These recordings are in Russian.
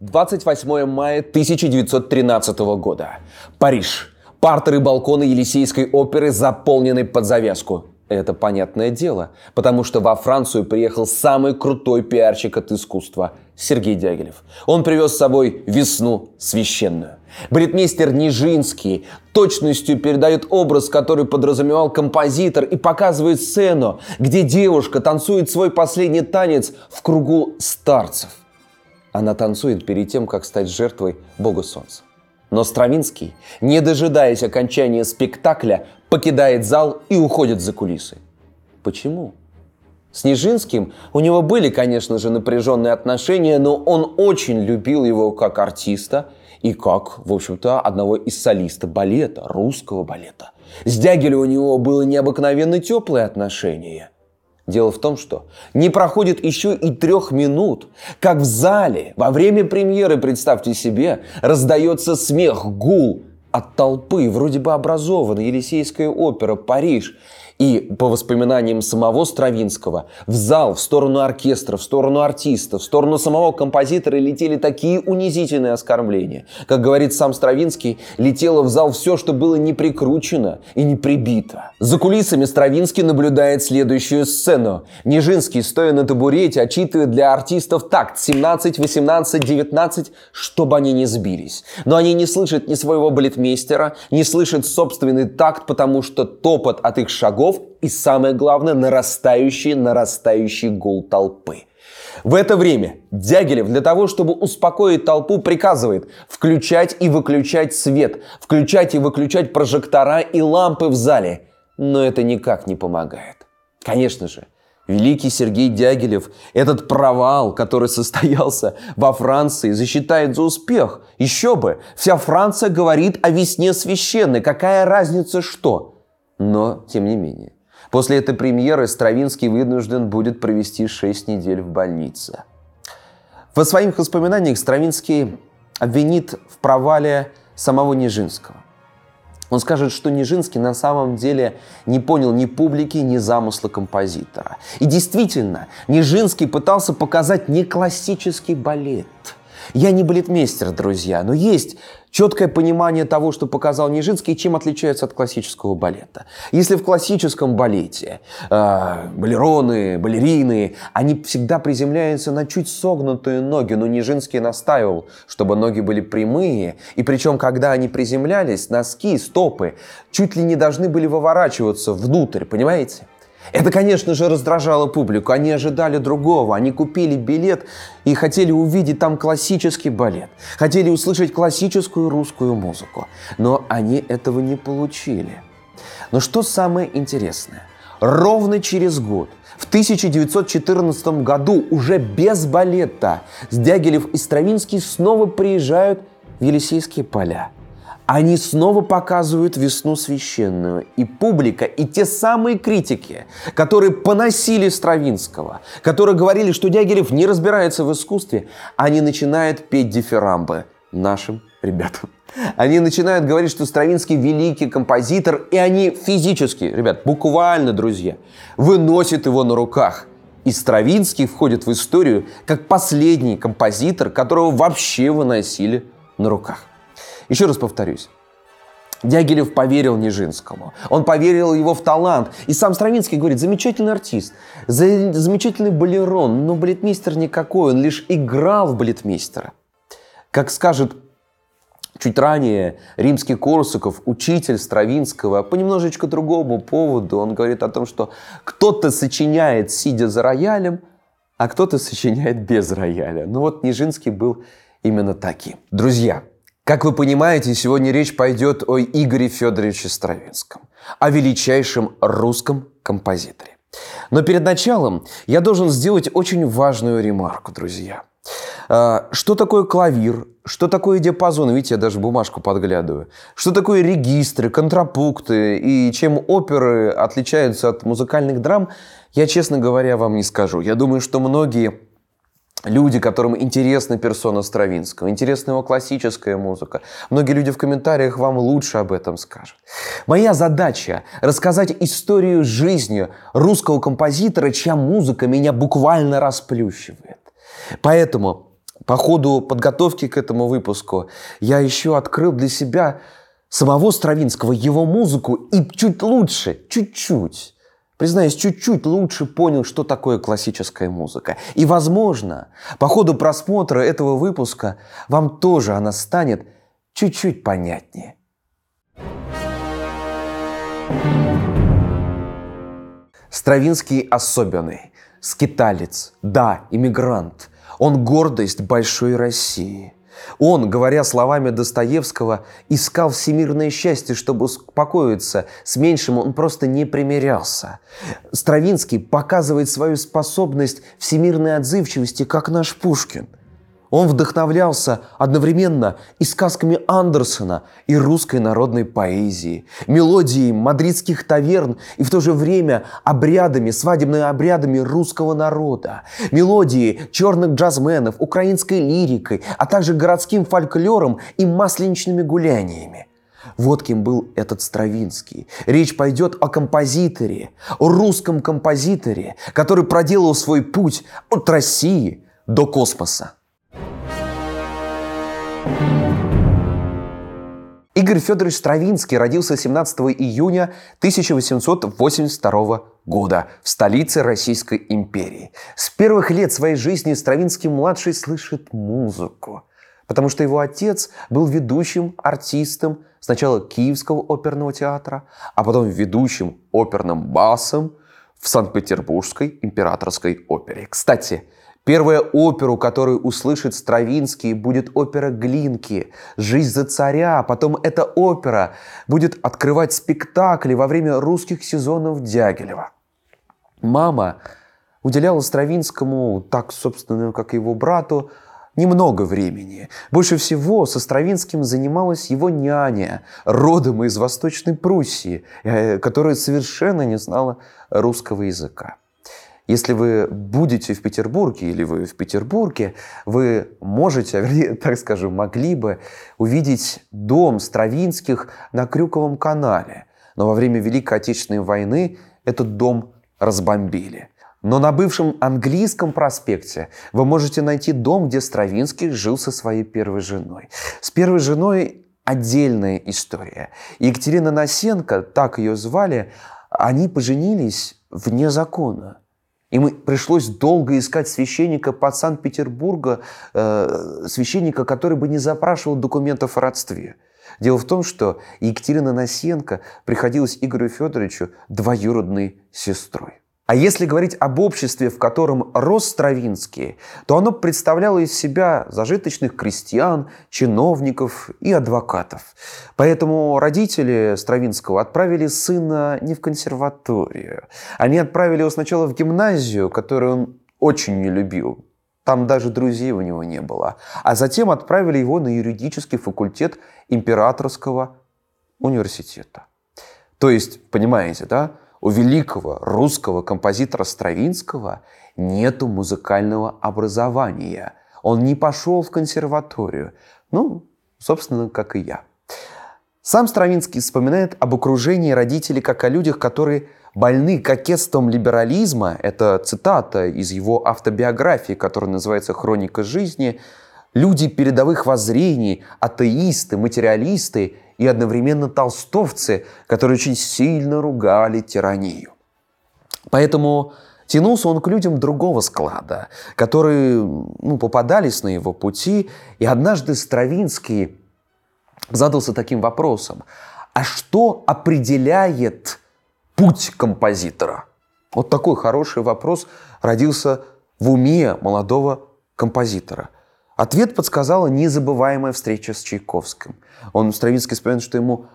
28 мая 1913 года. Париж. Партеры и балконы Елисейской оперы заполнены под завязку. Это понятное дело, потому что во Францию приехал самый крутой пиарщик от искусства – Сергей Дягилев. Он привез с собой весну священную. Бритмейстер Нижинский точностью передает образ, который подразумевал композитор, и показывает сцену, где девушка танцует свой последний танец в кругу старцев. Она танцует перед тем, как стать жертвой бога солнца. Но Стравинский, не дожидаясь окончания спектакля, покидает зал и уходит за кулисы. Почему? С Нижинским у него были, конечно же, напряженные отношения, но он очень любил его как артиста и как, в общем-то, одного из солиста балета, русского балета. С Дягилем у него было необыкновенно теплые отношения. Дело в том, что не проходит еще и трех минут, как в зале во время премьеры, представьте себе, раздается смех, гул от толпы, вроде бы образованной, Елисейская опера, Париж – и по воспоминаниям самого Стравинского, в зал, в сторону оркестра, в сторону артиста, в сторону самого композитора летели такие унизительные оскорбления. Как говорит сам Стравинский, летело в зал все, что было не прикручено и не прибито. За кулисами Стравинский наблюдает следующую сцену. Нижинский, стоя на табурете, отчитывает для артистов такт 17, 18, 19, чтобы они не сбились. Но они не слышат ни своего балетмейстера, не слышат собственный такт, потому что топот от их шагов и, самое главное, нарастающий, нарастающий гул толпы. В это время Дягилев для того, чтобы успокоить толпу, приказывает включать и выключать свет, включать и выключать прожектора и лампы в зале. Но это никак не помогает. Конечно же, великий Сергей Дягилев этот провал, который состоялся во Франции, засчитает за успех. Еще бы, вся Франция говорит о весне священной. Какая разница что? Но, тем не менее, после этой премьеры Стравинский вынужден будет провести 6 недель в больнице. Во своих воспоминаниях Стравинский обвинит в провале самого Нижинского. Он скажет, что Нижинский на самом деле не понял ни публики, ни замысла композитора. И действительно, Нижинский пытался показать не классический балет – я не балетмейстер, друзья, но есть четкое понимание того, что показал Нижинский, чем отличается от классического балета. Если в классическом балете э, балероны, балерины, они всегда приземляются на чуть согнутые ноги, но Нижинский настаивал, чтобы ноги были прямые, и причем, когда они приземлялись, носки, стопы чуть ли не должны были выворачиваться внутрь, понимаете? Это, конечно же, раздражало публику. Они ожидали другого. Они купили билет и хотели увидеть там классический балет. Хотели услышать классическую русскую музыку. Но они этого не получили. Но что самое интересное? Ровно через год, в 1914 году, уже без балета, Дягилев и Стравинский снова приезжают в Елисейские поля – они снова показывают весну священную. И публика, и те самые критики, которые поносили Стравинского, которые говорили, что Дягилев не разбирается в искусстве, они начинают петь дифирамбы нашим ребятам. Они начинают говорить, что Стравинский великий композитор, и они физически, ребят, буквально, друзья, выносят его на руках. И Стравинский входит в историю как последний композитор, которого вообще выносили на руках. Еще раз повторюсь. Дягилев поверил Нижинскому. Он поверил его в талант. И сам Стравинский говорит, замечательный артист, замечательный балерон, но балетмейстер никакой, он лишь играл в балетмейстера. Как скажет чуть ранее римский Корсаков, учитель Стравинского, по немножечко другому поводу, он говорит о том, что кто-то сочиняет, сидя за роялем, а кто-то сочиняет без рояля. Ну вот Нижинский был именно таким. Друзья, как вы понимаете, сегодня речь пойдет о Игоре Федоровиче Стравинском, о величайшем русском композиторе. Но перед началом я должен сделать очень важную ремарку, друзья. А, что такое клавир? Что такое диапазон? Видите, я даже бумажку подглядываю. Что такое регистры, контрапункты и чем оперы отличаются от музыкальных драм, я, честно говоря, вам не скажу. Я думаю, что многие люди, которым интересна персона Стравинского, интересна его классическая музыка. Многие люди в комментариях вам лучше об этом скажут. Моя задача – рассказать историю жизни русского композитора, чья музыка меня буквально расплющивает. Поэтому по ходу подготовки к этому выпуску я еще открыл для себя самого Стравинского, его музыку и чуть лучше, чуть-чуть, признаюсь, чуть-чуть лучше понял, что такое классическая музыка. И, возможно, по ходу просмотра этого выпуска вам тоже она станет чуть-чуть понятнее. Стравинский особенный, скиталец, да, иммигрант. Он гордость большой России – он, говоря словами Достоевского, искал всемирное счастье, чтобы успокоиться. С меньшим он просто не примирялся. Стравинский показывает свою способность всемирной отзывчивости, как наш Пушкин – он вдохновлялся одновременно и сказками Андерсона, и русской народной поэзией, мелодией мадридских таверн и в то же время обрядами, свадебными обрядами русского народа, мелодией черных джазменов, украинской лирикой, а также городским фольклором и масленичными гуляниями. Вот кем был этот Стравинский. Речь пойдет о композиторе, о русском композиторе, который проделал свой путь от России до космоса. Игорь Федорович Стравинский родился 17 июня 1882 года в столице Российской империи. С первых лет своей жизни Стравинский-младший слышит музыку, потому что его отец был ведущим артистом сначала Киевского оперного театра, а потом ведущим оперным басом в Санкт-Петербургской императорской опере. Кстати, Первая оперу, которую услышит Стравинский, будет опера Глинки «Жизнь за царя». Потом эта опера будет открывать спектакли во время русских сезонов Дягилева. Мама уделяла Стравинскому, так, собственно, как и его брату, немного времени. Больше всего со Стравинским занималась его няня, родом из Восточной Пруссии, э, которая совершенно не знала русского языка. Если вы будете в Петербурге или вы в Петербурге, вы можете, вернее, так скажем, могли бы увидеть дом Стравинских на Крюковом канале. Но во время Великой Отечественной войны этот дом разбомбили. Но на бывшем английском проспекте вы можете найти дом, где Стравинский жил со своей первой женой. С первой женой отдельная история. Екатерина Насенко, так ее звали, они поженились вне закона. Им пришлось долго искать священника под Санкт-Петербурга, э, священника, который бы не запрашивал документов о родстве. Дело в том, что Екатерина Насенко приходилась Игорю Федоровичу двоюродной сестрой. А если говорить об обществе, в котором рос Стравинский, то оно представляло из себя зажиточных крестьян, чиновников и адвокатов. Поэтому родители Стравинского отправили сына не в консерваторию. Они отправили его сначала в гимназию, которую он очень не любил. Там даже друзей у него не было. А затем отправили его на юридический факультет Императорского университета. То есть, понимаете, да? У великого русского композитора Стравинского нету музыкального образования. Он не пошел в консерваторию. Ну, собственно, как и я. Сам Стравинский вспоминает об окружении родителей как о людях, которые больны кокетством либерализма. Это цитата из его автобиографии, которая называется «Хроника жизни». Люди передовых воззрений, атеисты, материалисты и одновременно толстовцы, которые очень сильно ругали тиранию. Поэтому тянулся он к людям другого склада, которые ну, попадались на его пути. И однажды Стравинский задался таким вопросом. А что определяет путь композитора? Вот такой хороший вопрос родился в уме молодого композитора – Ответ подсказала незабываемая встреча с Чайковским. Он, Стравинский, вспоминает, что ему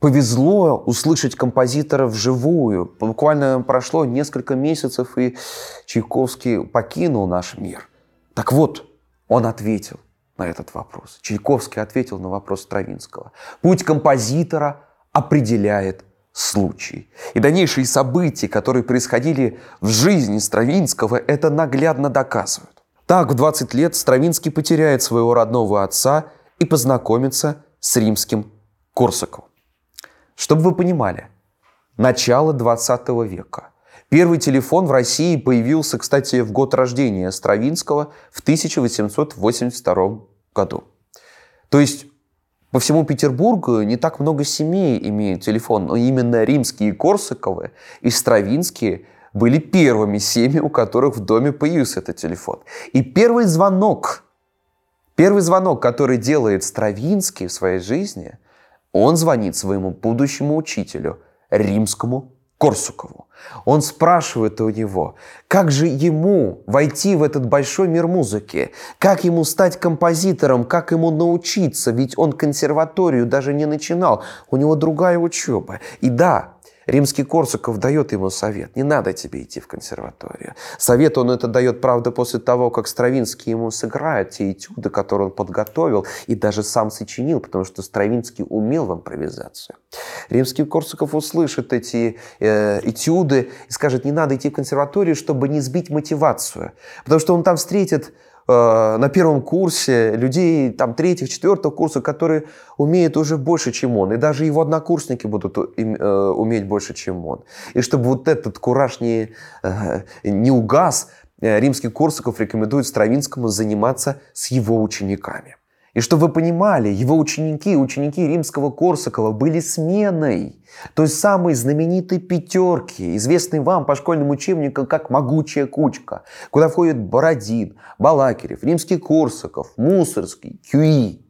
повезло услышать композитора вживую. Буквально прошло несколько месяцев, и Чайковский покинул наш мир. Так вот, он ответил на этот вопрос. Чайковский ответил на вопрос Стравинского. Путь композитора определяет случай. И дальнейшие события, которые происходили в жизни Стравинского, это наглядно доказывают. Так в 20 лет Стравинский потеряет своего родного отца и познакомится с римским Корсаковым. Чтобы вы понимали, начало 20 века, Первый телефон в России появился, кстати, в год рождения Стравинского в 1882 году. То есть по всему Петербургу не так много семей имеют телефон, но именно римские Корсаковы и Стравинские были первыми семьями, у которых в доме появился этот телефон. И первый звонок, первый звонок, который делает Стравинский в своей жизни, он звонит своему будущему учителю, римскому Корсукову. Он спрашивает у него, как же ему войти в этот большой мир музыки, как ему стать композитором, как ему научиться, ведь он консерваторию даже не начинал, у него другая учеба. И да, Римский Корсаков дает ему совет. Не надо тебе идти в консерваторию. Совет он это дает, правда, после того, как Стравинский ему сыграет те этюды, которые он подготовил и даже сам сочинил, потому что Стравинский умел в импровизацию. Римский Корсаков услышит эти э, этюды и скажет, не надо идти в консерваторию, чтобы не сбить мотивацию. Потому что он там встретит на первом курсе людей там третьего, четвертого курса, которые умеют уже больше, чем он. И даже его однокурсники будут э, уметь больше, чем он. И чтобы вот этот кураж не, э, не угас, римский Корсаков рекомендует Стравинскому заниматься с его учениками. И чтобы вы понимали, его ученики, ученики римского Корсакова были сменой той самой знаменитой пятерки, известной вам по школьным учебникам как «Могучая кучка», куда входят Бородин, Балакирев, римский Корсаков, Мусорский, Кюи.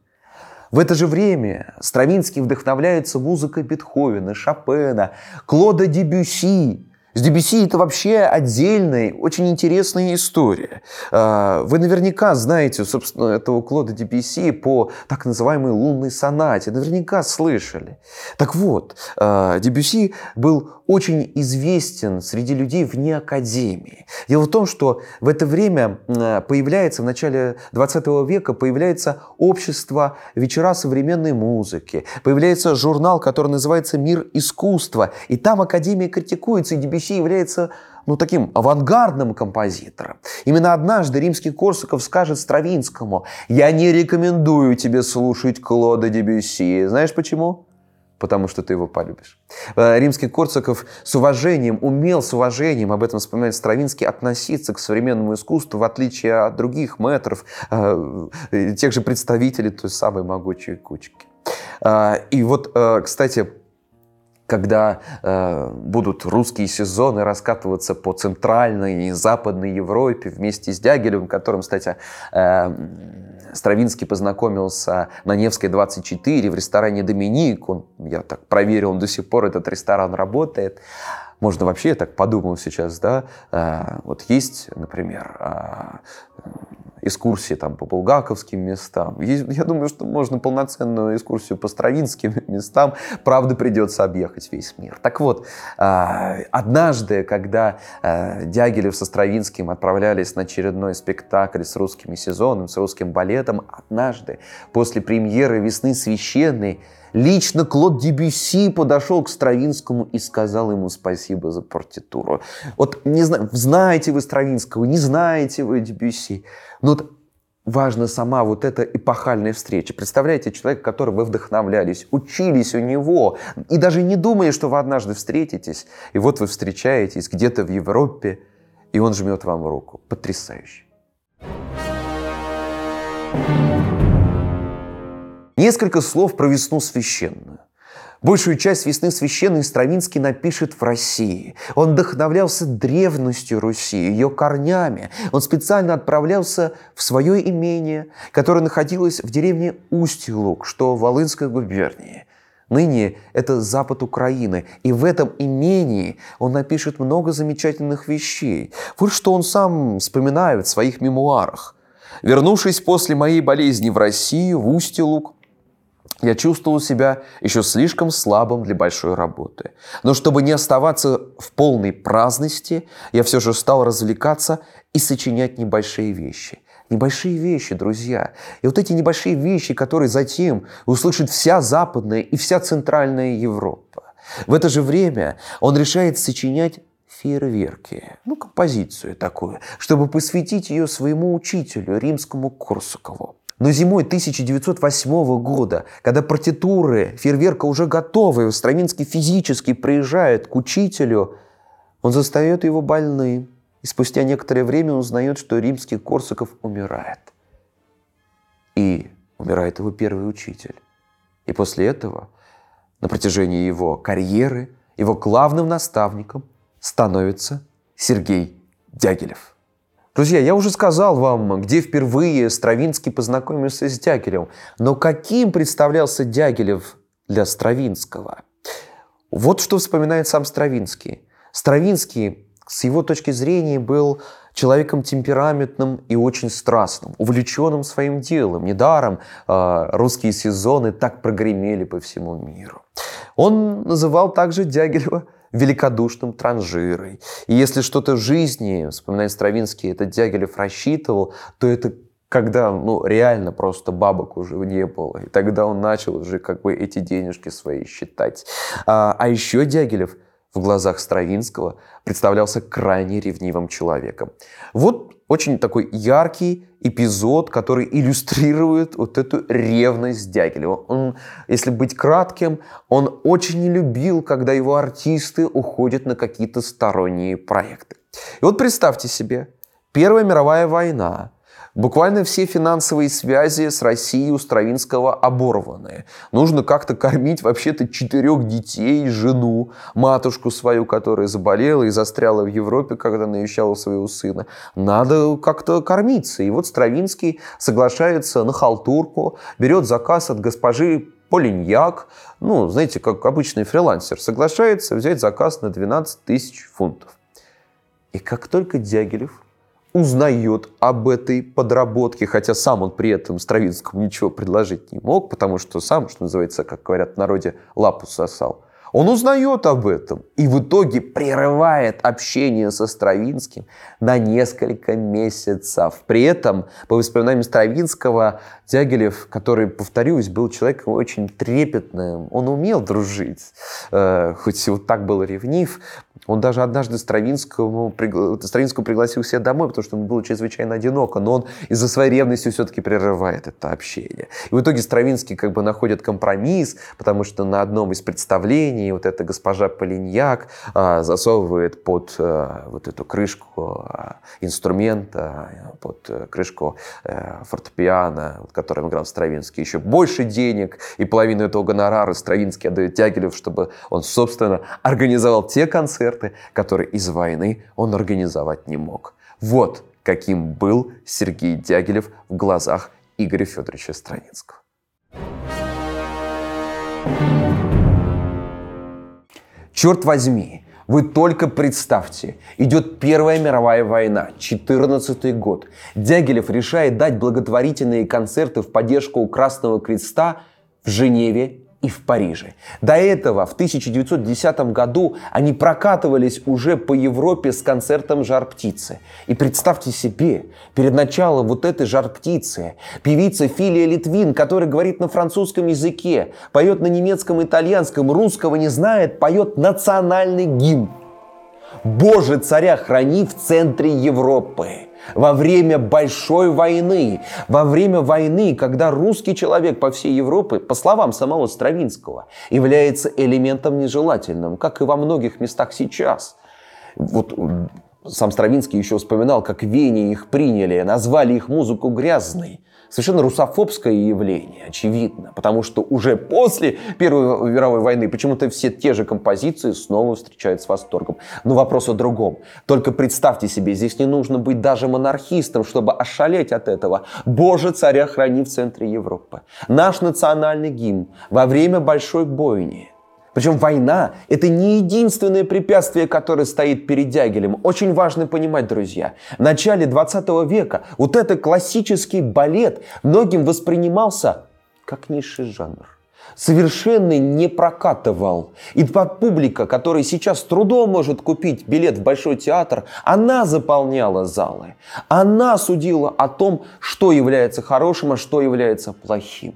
В это же время Стравинский вдохновляется музыкой Бетховена, Шопена, Клода Дебюси, с Дебюси это вообще отдельная, очень интересная история. А, вы наверняка знаете, собственно, этого Клода Дебюси по так называемой лунной сонате. Наверняка слышали. Так вот, а, Дебюси был очень известен среди людей вне академии. Дело в том, что в это время появляется, в начале 20 века, появляется общество «Вечера современной музыки», появляется журнал, который называется «Мир искусства», и там академия критикуется, и Дебюси является ну, таким авангардным композитором. Именно однажды римский Корсаков скажет Стравинскому, «Я не рекомендую тебе слушать Клода Дебюсси». Знаешь почему? Потому что ты его полюбишь. Э, римский Корсаков с уважением, умел с уважением, об этом вспоминает Стравинский, относиться к современному искусству, в отличие от других мэтров, э, тех же представителей той самой могучей кучки. Э, и вот, кстати, когда э, будут русские сезоны раскатываться по центральной и западной Европе вместе с Дягилевым, которым, кстати, э, Стравинский познакомился на Невской 24 в ресторане «Доминик». Он, я так проверил, он до сих пор этот ресторан работает. Можно вообще, я так подумал сейчас, да, э, вот есть, например, э, экскурсии там по булгаковским местам. Я думаю, что можно полноценную экскурсию по стравинским местам, правда, придется объехать весь мир. Так вот, а, однажды, когда а, Дягилев со Стравинским отправлялись на очередной спектакль с русскими сезонами, с русским балетом, однажды после премьеры «Весны священной» Лично Клод Дебюси подошел к Стравинскому и сказал ему спасибо за партитуру. Вот не знаю, знаете вы Стравинского, не знаете вы Дебюси. Но вот важна сама вот эта эпохальная встреча. Представляете, человек, которым вы вдохновлялись, учились у него, и даже не думали, что вы однажды встретитесь, и вот вы встречаетесь где-то в Европе, и он жмет вам руку. Потрясающе. Несколько слов про весну священную. Большую часть «Весны священной» Стравинский напишет в России. Он вдохновлялся древностью Руси, ее корнями. Он специально отправлялся в свое имение, которое находилось в деревне Усть-Луг, что в Волынской губернии. Ныне это запад Украины. И в этом имении он напишет много замечательных вещей. Вот что он сам вспоминает в своих мемуарах. «Вернувшись после моей болезни в Россию, в Усть-Луг, я чувствовал себя еще слишком слабым для большой работы. Но чтобы не оставаться в полной праздности, я все же стал развлекаться и сочинять небольшие вещи. Небольшие вещи, друзья. И вот эти небольшие вещи, которые затем услышит вся Западная и вся Центральная Европа. В это же время он решает сочинять фейерверки, ну, композицию такую, чтобы посвятить ее своему учителю, римскому Корсакову. Но зимой 1908 года, когда партитуры фейерверка уже готовы, Стравинский физически приезжает к учителю, Он застает его больным, и спустя некоторое время узнает, что римский Корсаков умирает. И умирает его первый учитель. И после этого, на протяжении его карьеры, его главным наставником становится Сергей Дягилев. Друзья, я уже сказал вам, где впервые Стравинский познакомился с Дягилевым. Но каким представлялся Дягилев для Стравинского? Вот что вспоминает сам Стравинский. Стравинский, с его точки зрения, был человеком темпераментным и очень страстным, увлеченным своим делом. Недаром э, русские сезоны так прогремели по всему миру. Он называл также Дягилева великодушным транжирой. И если что-то в жизни, вспоминая Стравинский, этот Дягилев рассчитывал, то это когда ну, реально просто бабок уже не было. И тогда он начал уже как бы эти денежки свои считать. А, а еще Дягилев в глазах Стравинского представлялся крайне ревнивым человеком. Вот очень такой яркий эпизод, который иллюстрирует вот эту ревность Дягилева. Он, если быть кратким, он очень не любил, когда его артисты уходят на какие-то сторонние проекты. И вот представьте себе, Первая мировая война – Буквально все финансовые связи с Россией у Стравинского оборваны. Нужно как-то кормить вообще-то четырех детей, жену, матушку свою, которая заболела и застряла в Европе, когда навещала своего сына. Надо как-то кормиться. И вот Стравинский соглашается на халтурку, берет заказ от госпожи Полиньяк, ну, знаете, как обычный фрилансер, соглашается взять заказ на 12 тысяч фунтов. И как только Дягилев узнает об этой подработке, хотя сам он при этом Стравинскому ничего предложить не мог, потому что сам, что называется, как говорят в народе, лапу сосал. Он узнает об этом и в итоге прерывает общение со Стравинским на несколько месяцев. При этом, по воспоминаниям Стравинского, Дягилев, который, повторюсь, был человеком очень трепетным, он умел дружить, э, хоть и вот так был ревнив, он даже однажды Стравинскому, Стравинского пригласил себя домой, потому что он был чрезвычайно одиноко, но он из-за своей ревности все-таки прерывает это общение. И в итоге Стравинский как бы находит компромисс, потому что на одном из представлений вот эта госпожа Полиньяк а, засовывает под а, вот эту крышку а, инструмента, под а, крышку а, фортепиано, которым играл Стравинский, еще больше денег, и половину этого гонорара Стравинский отдает Тягилев, чтобы он, собственно, организовал те концерты, которые из войны он организовать не мог. Вот каким был Сергей Дягилев в глазах Игоря Федоровича Страницкого. Черт возьми, вы только представьте, идет Первая мировая война, 14 год. Дягилев решает дать благотворительные концерты в поддержку Красного Креста в Женеве и в Париже. До этого, в 1910 году, они прокатывались уже по Европе с концертом «Жар птицы». И представьте себе, перед началом вот этой «Жар птицы» певица Филия Литвин, которая говорит на французском языке, поет на немецком, итальянском, русского не знает, поет национальный гимн. «Боже, царя храни в центре Европы» во время большой войны, во время войны, когда русский человек по всей Европе, по словам самого Стравинского, является элементом нежелательным, как и во многих местах сейчас. Вот сам Стравинский еще вспоминал, как в Вене их приняли, назвали их музыку грязной совершенно русофобское явление, очевидно, потому что уже после Первой мировой войны почему-то все те же композиции снова встречают с восторгом. Но вопрос о другом. Только представьте себе, здесь не нужно быть даже монархистом, чтобы ошалеть от этого. Боже, царя храни в центре Европы. Наш национальный гимн во время большой бойни – причем война – это не единственное препятствие, которое стоит перед Дягилем. Очень важно понимать, друзья. В начале 20 века вот этот классический балет многим воспринимался как низший жанр. Совершенно не прокатывал. И публика, которая сейчас с трудом может купить билет в Большой театр, она заполняла залы. Она судила о том, что является хорошим, а что является плохим.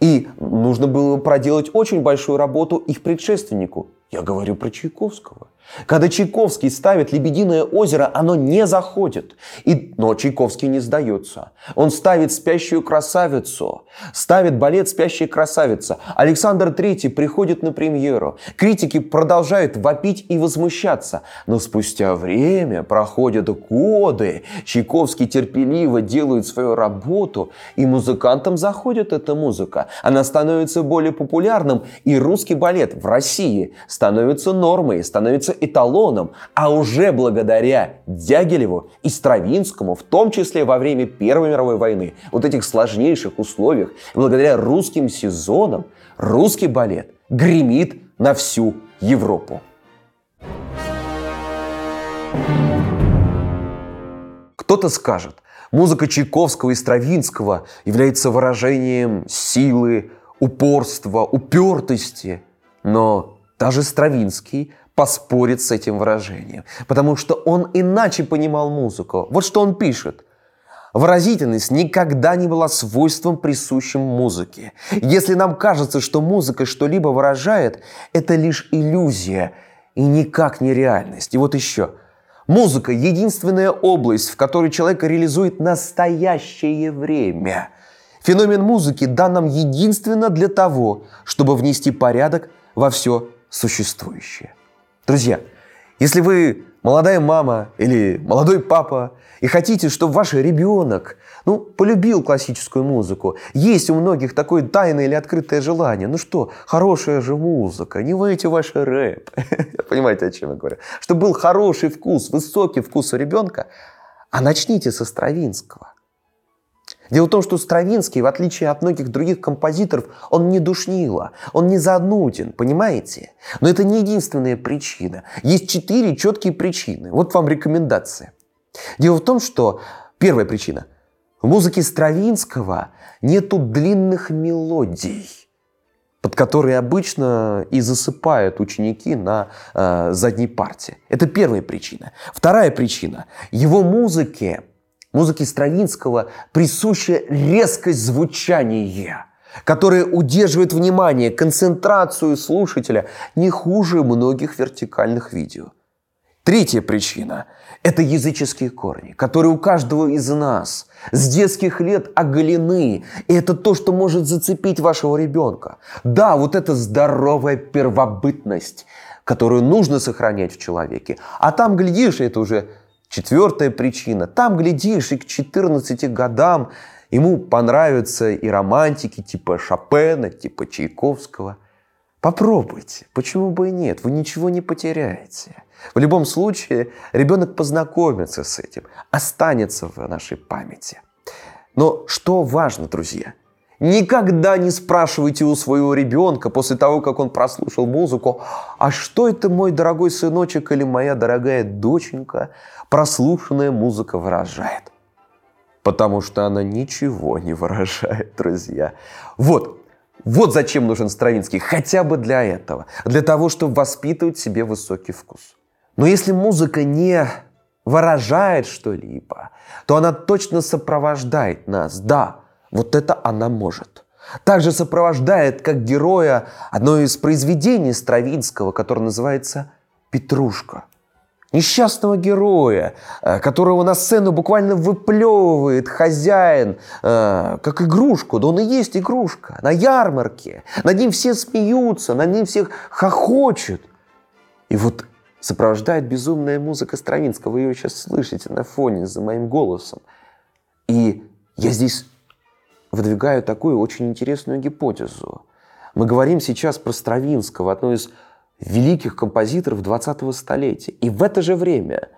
И нужно было проделать очень большую работу их предшественнику, Я говорю про Чайковского. Когда Чайковский ставит «Лебединое озеро», оно не заходит. И... Но Чайковский не сдается. Он ставит «Спящую красавицу», ставит балет «Спящая красавица». Александр III приходит на премьеру. Критики продолжают вопить и возмущаться. Но спустя время, проходят годы, Чайковский терпеливо делает свою работу, и музыкантам заходит эта музыка. Она становится более популярным, и русский балет в России становится нормой, становится эталоном, а уже благодаря Дягилеву и Стравинскому, в том числе во время Первой мировой войны, вот этих сложнейших условиях, благодаря русским сезонам, русский балет гремит на всю Европу. Кто-то скажет, музыка Чайковского и Стравинского является выражением силы, упорства, упертости. Но даже Стравинский поспорит с этим выражением, потому что он иначе понимал музыку. Вот что он пишет. Выразительность никогда не была свойством, присущим музыке. Если нам кажется, что музыка что-либо выражает, это лишь иллюзия и никак не реальность. И вот еще. Музыка – единственная область, в которой человек реализует настоящее время. Феномен музыки дан нам единственно для того, чтобы внести порядок во все существующее. Друзья, если вы молодая мама или молодой папа и хотите, чтобы ваш ребенок ну, полюбил классическую музыку, есть у многих такое тайное или открытое желание. Ну что, хорошая же музыка, не войте ваш рэп. Понимаете, о чем я говорю? Чтобы был хороший вкус, высокий вкус у ребенка, а начните со Стравинского. Дело в том, что Стравинский, в отличие от многих других композиторов, он не душнило, он не зануден, понимаете? Но это не единственная причина. Есть четыре четкие причины. Вот вам рекомендация. Дело в том, что первая причина. В музыке Стравинского нету длинных мелодий, под которые обычно и засыпают ученики на э, задней парте. Это первая причина. Вторая причина. Его музыке Музыке Стравинского присуща резкость звучания, которая удерживает внимание, концентрацию слушателя не хуже многих вертикальных видео. Третья причина – это языческие корни, которые у каждого из нас с детских лет оголены. И это то, что может зацепить вашего ребенка. Да, вот эта здоровая первобытность, которую нужно сохранять в человеке. А там, глядишь, это уже Четвертая причина. Там, глядишь, и к 14 годам ему понравятся и романтики типа Шопена, типа Чайковского. Попробуйте. Почему бы и нет? Вы ничего не потеряете. В любом случае, ребенок познакомится с этим, останется в нашей памяти. Но что важно, друзья – Никогда не спрашивайте у своего ребенка после того, как он прослушал музыку, а что это мой дорогой сыночек или моя дорогая доченька прослушанная музыка выражает. Потому что она ничего не выражает, друзья. Вот, вот зачем нужен Стравинский, хотя бы для этого, для того, чтобы воспитывать себе высокий вкус. Но если музыка не выражает что-либо, то она точно сопровождает нас, да, вот это она может. Также сопровождает как героя одно из произведений Стравинского, которое называется «Петрушка». Несчастного героя, э, которого на сцену буквально выплевывает хозяин, э, как игрушку. Да он и есть игрушка. На ярмарке. Над ним все смеются, над ним всех хохочут. И вот сопровождает безумная музыка Стравинского. Вы ее сейчас слышите на фоне за моим голосом. И я здесь выдвигаю такую очень интересную гипотезу. Мы говорим сейчас про Стравинского, одно из великих композиторов 20-го столетия. И в это же время,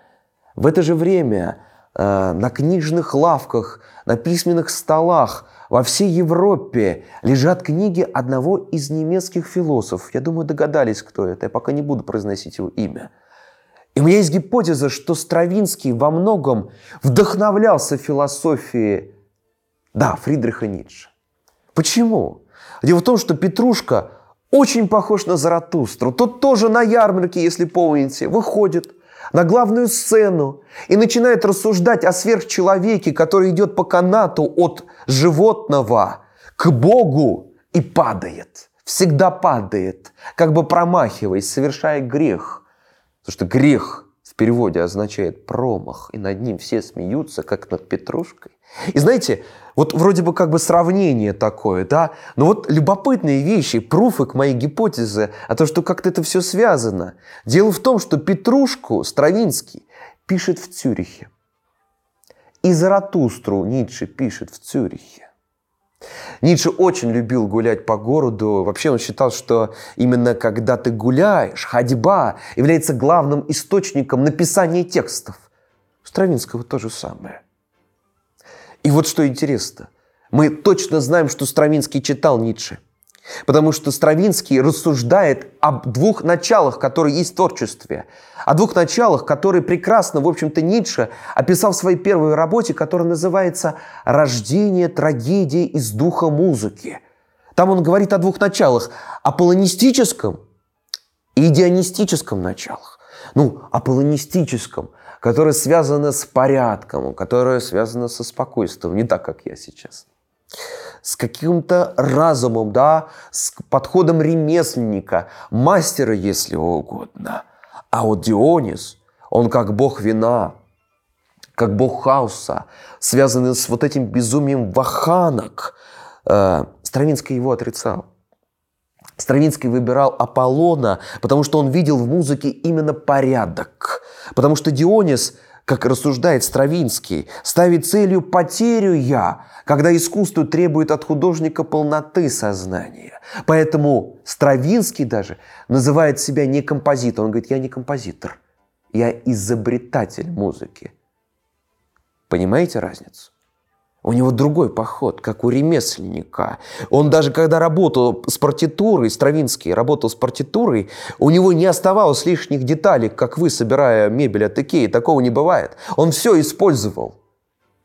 в это же время э, на книжных лавках, на письменных столах во всей Европе лежат книги одного из немецких философов. Я думаю, догадались, кто это. Я пока не буду произносить его имя. И у меня есть гипотеза, что Стравинский во многом вдохновлялся философией да, Фридриха Ницше. Почему? Дело в том, что Петрушка очень похож на Заратустру. Тот тоже на ярмарке, если помните, выходит на главную сцену и начинает рассуждать о сверхчеловеке, который идет по канату от животного к Богу и падает. всегда падает, как бы промахиваясь, совершая грех. Потому что грех переводе означает промах, и над ним все смеются, как над петрушкой. И знаете, вот вроде бы как бы сравнение такое, да, но вот любопытные вещи, пруфы к моей гипотезе, а то, что как-то это все связано. Дело в том, что Петрушку Стравинский пишет в Цюрихе. И Заратустру Ницше пишет в Цюрихе. Ницше очень любил гулять по городу. Вообще он считал, что именно когда ты гуляешь, ходьба является главным источником написания текстов. У Стравинского то же самое. И вот что интересно. Мы точно знаем, что Стравинский читал Ницше. Потому что Стравинский рассуждает об двух началах, которые есть в творчестве. О двух началах, которые прекрасно, в общем-то, Ницше описал в своей первой работе, которая называется «Рождение трагедии из духа музыки». Там он говорит о двух началах. О полонистическом и идеонистическом началах. Ну, о полонистическом которое связано с порядком, которое связано со спокойствием, не так, как я сейчас. С каким-то разумом, да, с подходом ремесленника, мастера, если угодно. А вот Дионис, он как бог вина, как бог хаоса, связанный с вот этим безумием ваханок. Э, Стравинский его отрицал. Стравинский выбирал Аполлона, потому что он видел в музыке именно порядок. Потому что Дионис, как рассуждает Стравинский, ставит целью потерю «я», когда искусство требует от художника полноты сознания. Поэтому Стравинский даже называет себя не композитором. Он говорит, я не композитор, я изобретатель музыки. Понимаете разницу? У него другой подход, как у ремесленника. Он даже когда работал с партитурой, Стравинский работал с партитурой, у него не оставалось лишних деталей, как вы, собирая мебель от Икеи. Такого не бывает. Он все использовал.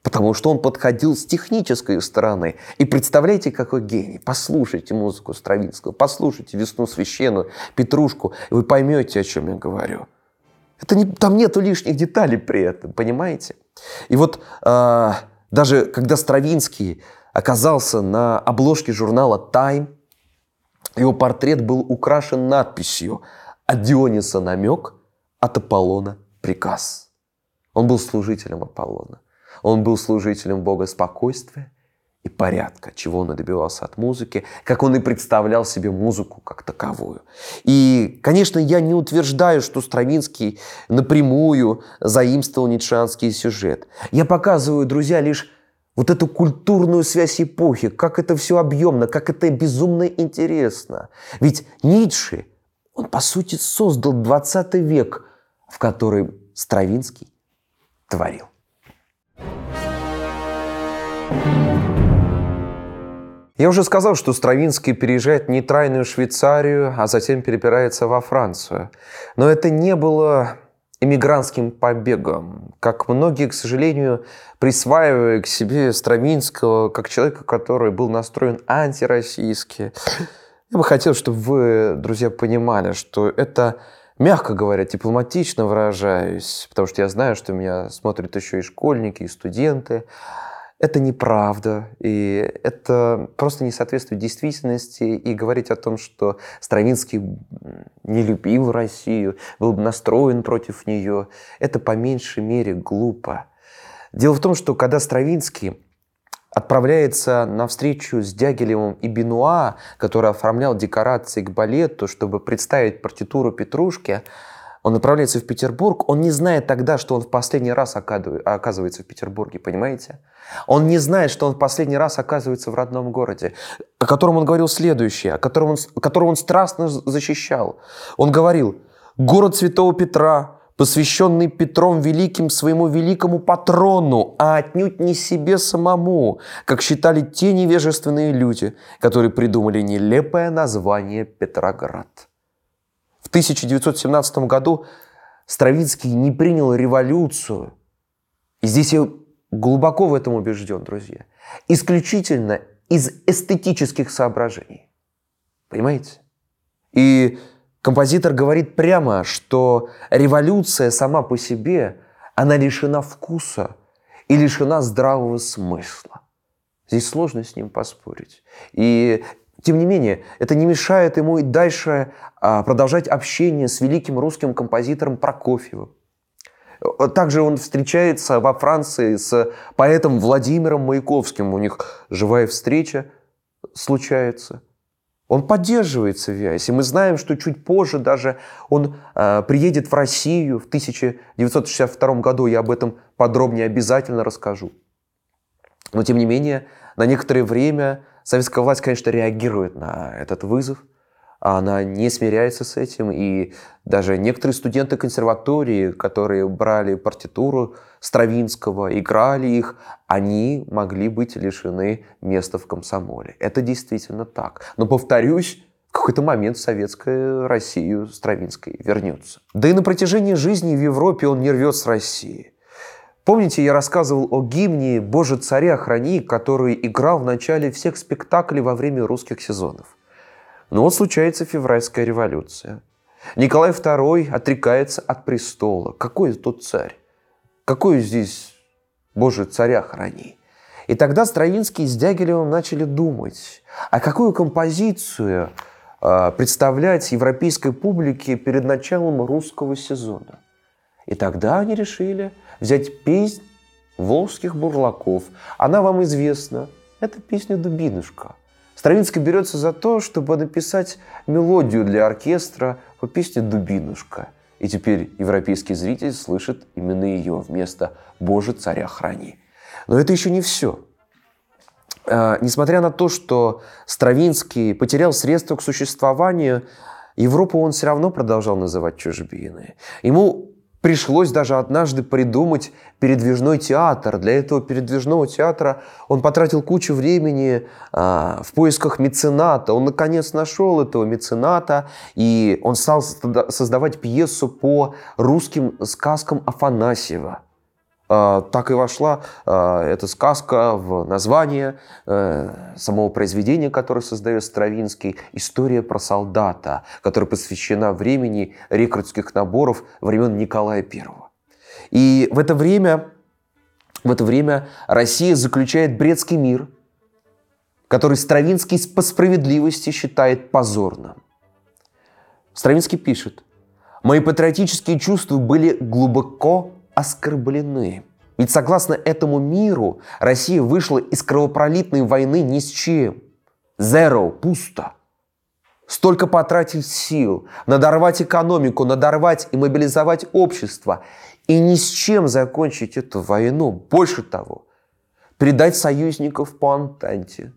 Потому что он подходил с технической стороны. И представляете, какой гений. Послушайте музыку Стравинского, послушайте «Весну священную», «Петрушку», и вы поймете, о чем я говорю. Это не, там нету лишних деталей при этом, понимаете? И вот э, даже когда Стравинский оказался на обложке журнала «Тайм», его портрет был украшен надписью «От Диониса намек, от Аполлона приказ». Он был служителем Аполлона. Он был служителем Бога спокойствия и порядка, чего он и добивался от музыки, как он и представлял себе музыку как таковую. И, конечно, я не утверждаю, что Стравинский напрямую заимствовал ницшанский сюжет. Я показываю, друзья, лишь вот эту культурную связь эпохи, как это все объемно, как это безумно интересно. Ведь Ницше, он, по сути, создал 20 век, в который Стравинский творил. Я уже сказал, что Стравинский переезжает в нейтральную Швейцарию, а затем перебирается во Францию. Но это не было эмигрантским побегом. Как многие, к сожалению, присваивая к себе Стравинского как человека, который был настроен антироссийски. Я бы хотел, чтобы вы, друзья, понимали, что это, мягко говоря, дипломатично выражаюсь, потому что я знаю, что меня смотрят еще и школьники, и студенты это неправда, и это просто не соответствует действительности, и говорить о том, что Стравинский не любил Россию, был бы настроен против нее, это по меньшей мере глупо. Дело в том, что когда Стравинский отправляется на встречу с Дягилевым и Бенуа, который оформлял декорации к балету, чтобы представить партитуру Петрушки, он отправляется в Петербург, он не знает тогда, что он в последний раз оказывается в Петербурге, понимаете? Он не знает, что он в последний раз оказывается в родном городе, о котором он говорил следующее, о котором он, которого он страстно защищал. Он говорил, город Святого Петра, посвященный Петром Великим своему великому патрону, а отнюдь не себе самому, как считали те невежественные люди, которые придумали нелепое название Петроград. В 1917 году Стравинский не принял революцию. И здесь я глубоко в этом убежден, друзья. Исключительно из эстетических соображений. Понимаете? И композитор говорит прямо, что революция сама по себе, она лишена вкуса и лишена здравого смысла. Здесь сложно с ним поспорить. И тем не менее, это не мешает ему и дальше а, продолжать общение с великим русским композитором Прокофьевым. Также он встречается во Франции с поэтом Владимиром Маяковским. У них живая встреча случается. Он поддерживает связь. И мы знаем, что чуть позже даже он э, приедет в Россию в 1962 году. Я об этом подробнее обязательно расскажу. Но тем не менее, на некоторое время советская власть, конечно, реагирует на этот вызов. Она не смиряется с этим. И даже некоторые студенты консерватории, которые брали партитуру Стравинского, играли их, они могли быть лишены места в комсомоле. Это действительно так. Но, повторюсь, в какой-то момент советская Россия Стравинской вернется. Да и на протяжении жизни в Европе он не рвет с России. Помните, я рассказывал о гимне «Боже, царя храни», который играл в начале всех спектаклей во время русских сезонов. Но вот случается февральская революция. Николай II отрекается от престола. Какой тот царь? Какой здесь «Боже, царя храни»? И тогда Стравинский с Дягилевым начали думать, а какую композицию э, представлять европейской публике перед началом русского сезона. И тогда они решили – взять песнь волжских бурлаков. Она вам известна. Это песня «Дубинушка». Стравинский берется за то, чтобы написать мелодию для оркестра по песне «Дубинушка». И теперь европейский зритель слышит именно ее вместо «Боже, царя храни». Но это еще не все. А, несмотря на то, что Стравинский потерял средства к существованию, Европу он все равно продолжал называть чужбиной. Ему Пришлось даже однажды придумать передвижной театр. Для этого передвижного театра он потратил кучу времени а, в поисках мецената. Он наконец нашел этого мецената, и он стал создавать пьесу по русским сказкам Афанасьева. А, так и вошла а, эта сказка в название э, самого произведения, которое создает Стравинский, «История про солдата», которая посвящена времени рекрутских наборов времен Николая I. И в это время, в это время Россия заключает Брестский мир, который Стравинский по справедливости считает позорным. Стравинский пишет, «Мои патриотические чувства были глубоко оскорблены. Ведь согласно этому миру Россия вышла из кровопролитной войны ни с чем. Zero, пусто. Столько потратить сил, надорвать экономику, надорвать и мобилизовать общество. И ни с чем закончить эту войну. Больше того, предать союзников по Антанте,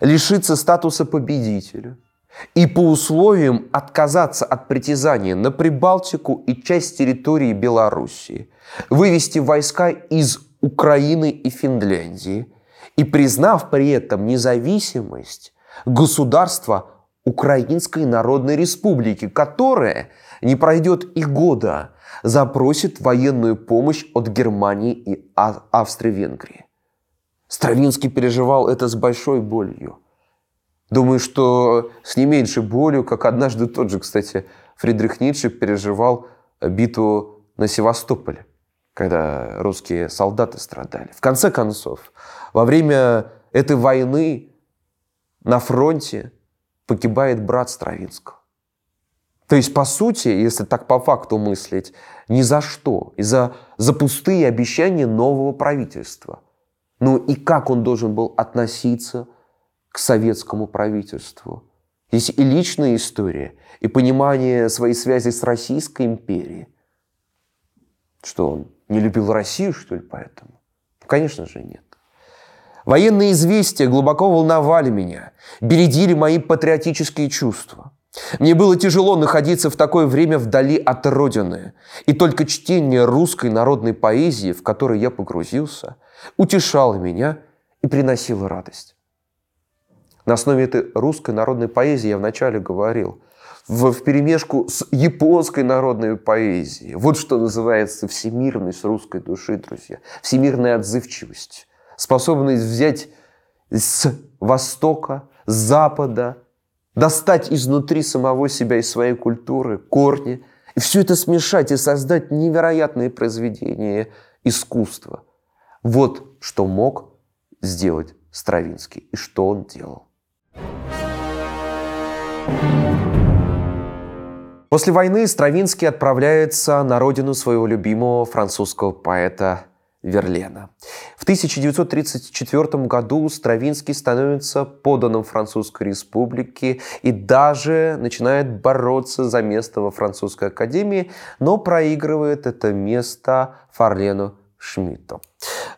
лишиться статуса победителя – и по условиям отказаться от притязания на Прибалтику и часть территории Белоруссии, вывести войска из Украины и Финляндии и признав при этом независимость государства Украинской Народной Республики, которое не пройдет и года, запросит военную помощь от Германии и Австро-Венгрии. Стравинский переживал это с большой болью – Думаю, что с не меньшей болью, как однажды тот же, кстати, Фридрих Ницше переживал битву на Севастополе, когда русские солдаты страдали. В конце концов, во время этой войны на фронте погибает брат Стравинского. То есть, по сути, если так по факту мыслить, ни за что, и за, за пустые обещания нового правительства. Ну и как он должен был относиться к советскому правительству. Здесь и личная история, и понимание своей связи с Российской империей. Что он не любил Россию, что ли, поэтому? Ну, конечно же, нет. Военные известия глубоко волновали меня, бередили мои патриотические чувства. Мне было тяжело находиться в такое время вдали от Родины, и только чтение русской народной поэзии, в которой я погрузился, утешало меня и приносило радость. На основе этой русской народной поэзии я вначале говорил, в, в перемешку с японской народной поэзией. Вот что называется всемирность русской души, друзья. Всемирная отзывчивость. Способность взять с востока, с запада, достать изнутри самого себя и своей культуры корни, и все это смешать и создать невероятные произведения искусства. Вот что мог сделать Стравинский и что он делал. После войны Стравинский отправляется на родину своего любимого французского поэта Верлена. В 1934 году Стравинский становится поданным Французской республике и даже начинает бороться за место во Французской академии, но проигрывает это место Фарлену Шмидту.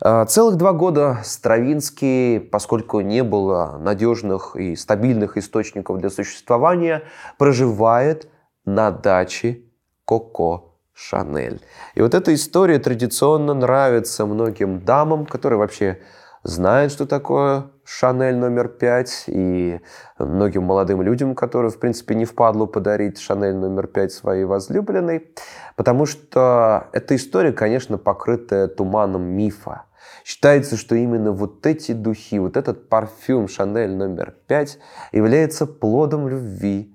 А, целых два года Стравинский, поскольку не было надежных и стабильных источников для существования, проживает на даче Коко Шанель. И вот эта история традиционно нравится многим дамам, которые вообще знают, что такое Шанель номер пять, и многим молодым людям, которые, в принципе, не впадло подарить Шанель номер пять своей возлюбленной, потому что эта история, конечно, покрытая туманом мифа. Считается, что именно вот эти духи, вот этот парфюм Шанель номер пять является плодом любви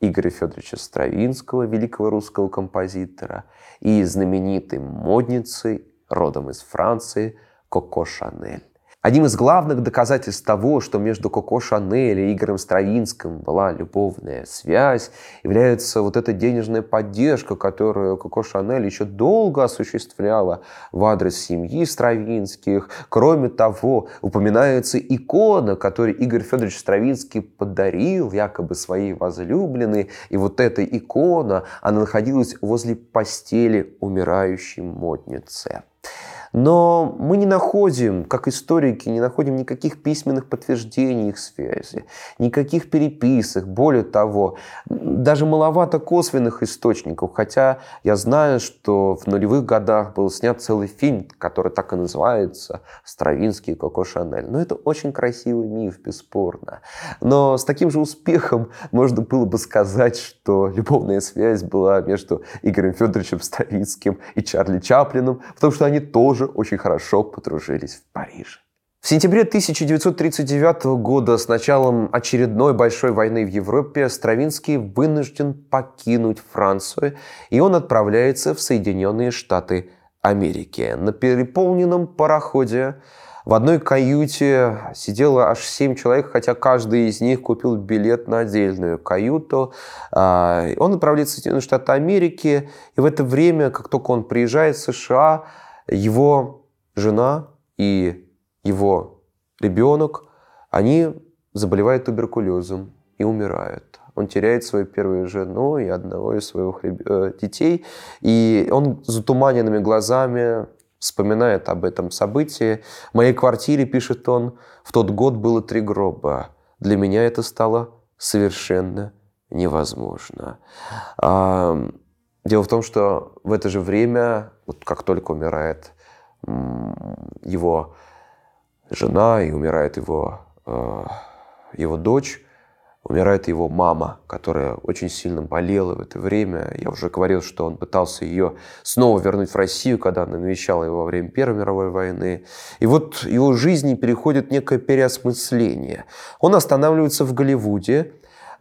Игоря Федоровича Стравинского, великого русского композитора, и знаменитой модницей, родом из Франции, Коко Шанель. Одним из главных доказательств того, что между Коко Шанель и Игорем Стравинским была любовная связь, является вот эта денежная поддержка, которую Коко Шанель еще долго осуществляла в адрес семьи Стравинских. Кроме того, упоминается икона, которую Игорь Федорович Стравинский подарил якобы своей возлюбленной. И вот эта икона, она находилась возле постели умирающей модницы. Но мы не находим, как историки, не находим никаких письменных подтверждений их связи, никаких переписок. Более того, даже маловато косвенных источников. Хотя я знаю, что в нулевых годах был снят целый фильм, который так и называется «Стравинский и Коко Шанель». Но это очень красивый миф, бесспорно. Но с таким же успехом можно было бы сказать, что любовная связь была между Игорем Федоровичем Стравинским и Чарли Чаплином, потому что они тоже тоже очень хорошо подружились в Париже. В сентябре 1939 года с началом очередной большой войны в Европе Стравинский вынужден покинуть Францию, и он отправляется в Соединенные Штаты Америки. На переполненном пароходе в одной каюте сидело аж семь человек, хотя каждый из них купил билет на отдельную каюту. А, он отправляется в Соединенные Штаты Америки, и в это время, как только он приезжает в США, его жена и его ребенок, они заболевают туберкулезом и умирают. Он теряет свою первую жену и одного из своих э, детей. И он затуманенными глазами вспоминает об этом событии. В моей квартире, пишет он, в тот год было три гроба. Для меня это стало совершенно невозможно. Дело в том, что в это же время, вот как только умирает его жена и умирает его, э, его дочь, умирает его мама, которая очень сильно болела в это время. Я уже говорил, что он пытался ее снова вернуть в Россию, когда она навещала его во время Первой мировой войны. И вот его жизни переходит некое переосмысление. Он останавливается в Голливуде,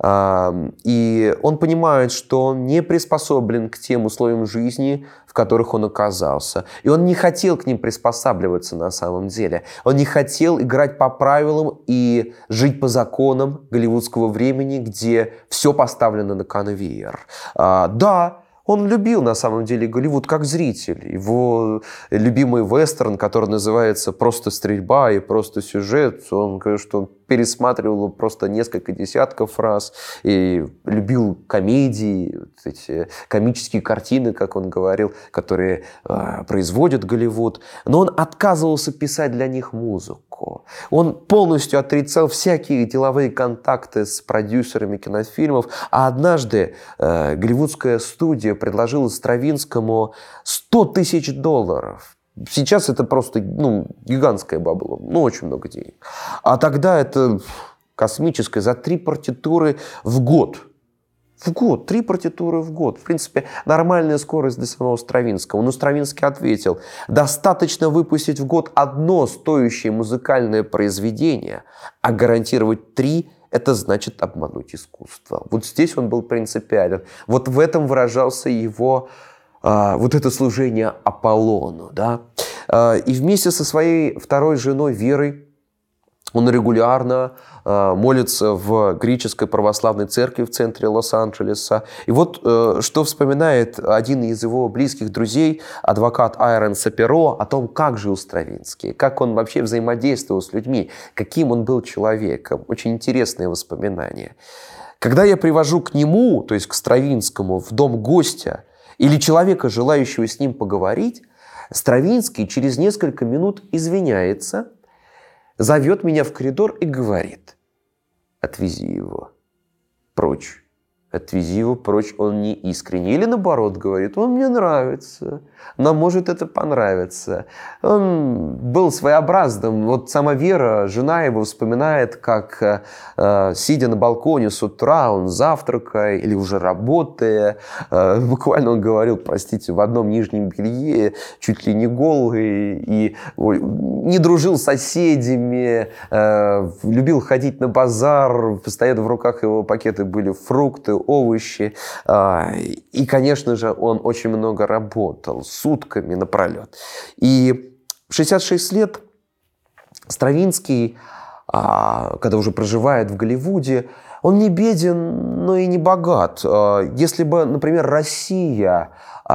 и он понимает, что он не приспособлен к тем условиям жизни, в которых он оказался. И он не хотел к ним приспосабливаться на самом деле. Он не хотел играть по правилам и жить по законам голливудского времени, где все поставлено на конвейер. А, да, он любил на самом деле Голливуд как зритель. Его любимый вестерн, который называется «Просто стрельба» и «Просто сюжет», он он пересматривал просто несколько десятков раз и любил комедии, вот эти комические картины, как он говорил, которые э, производит Голливуд. Но он отказывался писать для них музыку. Он полностью отрицал всякие деловые контакты с продюсерами кинофильмов. А однажды э, голливудская студия предложила Стравинскому 100 тысяч долларов Сейчас это просто ну, гигантская бабла, ну, очень много денег. А тогда это космическое, за три партитуры в год. В год, три партитуры в год. В принципе, нормальная скорость для самого Стравинского. Но Стравинский ответил, достаточно выпустить в год одно стоящее музыкальное произведение, а гарантировать три – это значит обмануть искусство. Вот здесь он был принципиален. Вот в этом выражался его а, вот это служение Аполлону. Да? А, и вместе со своей второй женой Верой он регулярно э, молится в греческой православной церкви в центре Лос-Анджелеса. И вот э, что вспоминает один из его близких друзей, адвокат Айрон Саперо, о том, как жил Стравинский, как он вообще взаимодействовал с людьми, каким он был человеком. Очень интересные воспоминания. Когда я привожу к нему, то есть к Стравинскому, в дом гостя или человека, желающего с ним поговорить, Стравинский через несколько минут извиняется, зовет меня в коридор и говорит, отвези его прочь отвези его прочь, он не искренний. Или наоборот говорит, он мне нравится, нам может это понравиться. Он был своеобразным. Вот сама Вера, жена его, вспоминает, как, э, сидя на балконе с утра, он завтракая или уже работая, э, буквально он говорил, простите, в одном нижнем белье, чуть ли не голый, и не дружил с соседями, э, любил ходить на базар, постоянно в руках его пакеты были фрукты, овощи. А, и, конечно же, он очень много работал, сутками напролет. И в 66 лет Стравинский, а, когда уже проживает в Голливуде, он не беден, но и не богат. А, если бы, например, Россия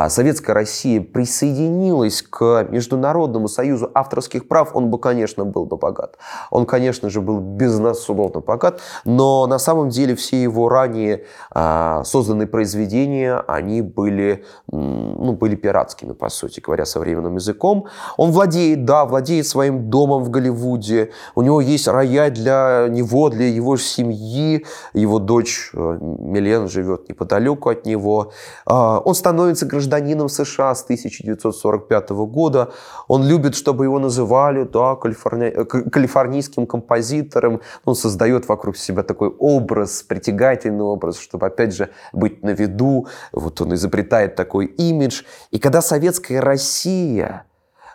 Советская Россия присоединилась к Международному союзу авторских прав, он бы, конечно, был бы богат. Он, конечно же, был безусловно богат, но на самом деле все его ранее а, созданные произведения, они были, ну, были пиратскими, по сути говоря, современным языком. Он владеет, да, владеет своим домом в Голливуде, у него есть рояль для него, для его семьи, его дочь э, Милен живет неподалеку от него. А, он становится гражданином США с 1945 года. Он любит, чтобы его называли да, калифорни... Э, калифорнийским композитором. Он создает вокруг себя такой образ, притягательный образ, чтобы, опять же, быть на виду. Вот он изобретает такой имидж. И когда советская Россия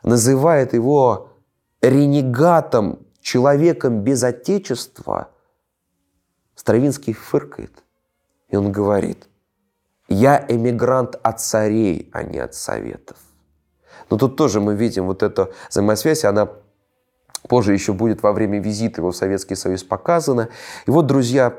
называет его ренегатом, человеком без отечества, Стравинский фыркает. И он говорит – я эмигрант от царей, а не от советов. Но тут тоже мы видим вот эту взаимосвязь, она позже еще будет во время визита его в Советский Союз показана. И вот, друзья,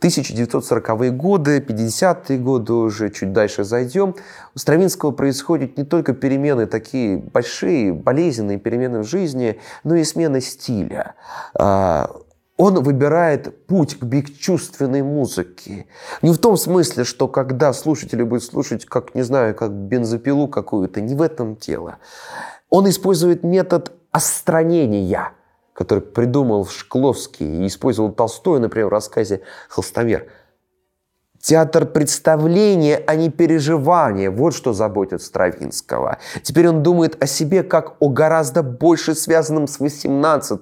1940-е годы, 50-е годы уже, чуть дальше зайдем, у Стравинского происходят не только перемены такие большие, болезненные перемены в жизни, но и смена стиля. Он выбирает путь к бесчувственной музыке. Не в том смысле, что когда слушатели будут слушать, как, не знаю, как бензопилу какую-то, не в этом дело. Он использует метод остранения, который придумал Шкловский и использовал Толстой, например, в рассказе «Холстомер». Театр представления, а не переживания. Вот что заботит Стравинского. Теперь он думает о себе как о гораздо больше связанном с 18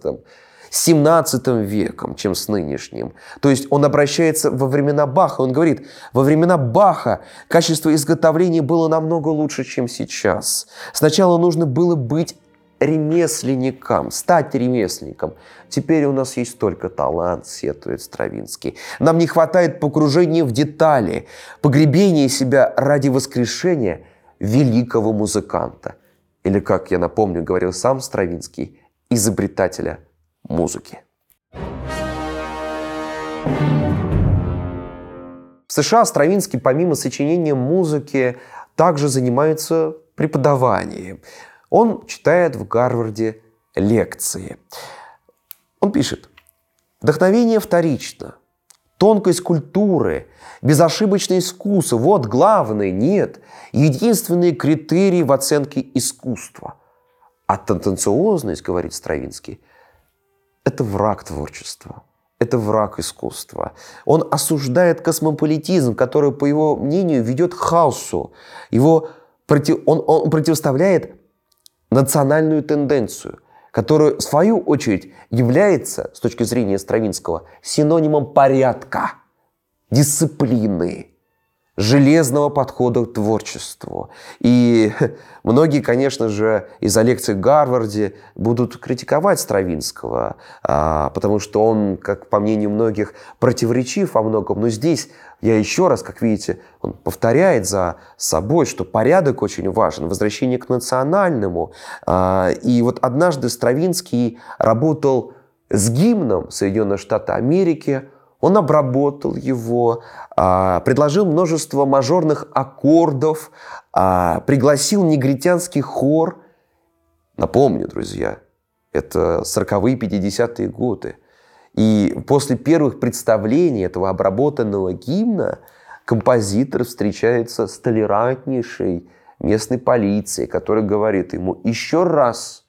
17 веком, чем с нынешним. То есть он обращается во времена Баха, он говорит, во времена Баха качество изготовления было намного лучше, чем сейчас. Сначала нужно было быть ремесленником, стать ремесленником. Теперь у нас есть только талант, сетует Стравинский. Нам не хватает погружения в детали, погребения себя ради воскрешения великого музыканта. Или, как я напомню, говорил сам Стравинский, изобретателя музыки. В США Стравинский помимо сочинения музыки также занимается преподаванием. Он читает в Гарварде лекции. Он пишет, вдохновение вторично, тонкость культуры, безошибочное искусство – вот главное, нет, единственные критерии в оценке искусства. А тенденциозность, говорит Стравинский, это враг творчества. Это враг искусства. Он осуждает космополитизм, который, по его мнению, ведет к хаосу. Его против... он, он противоставляет национальную тенденцию, которая, в свою очередь, является, с точки зрения Стравинского, синонимом порядка, дисциплины, железного подхода к творчеству. И многие, конечно же, из-за лекций в Гарварде будут критиковать Стравинского, а, потому что он, как по мнению многих, противоречив во многом. Но здесь я еще раз, как видите, он повторяет за собой, что порядок очень важен, возвращение к национальному. А, и вот однажды Стравинский работал с гимном Соединенных Штатов Америки, он обработал его, а, предложил множество мажорных аккордов, а, пригласил негритянский хор. Напомню, друзья, это 40-е, 50-е годы. И после первых представлений этого обработанного гимна композитор встречается с толерантнейшей местной полицией, которая говорит ему еще раз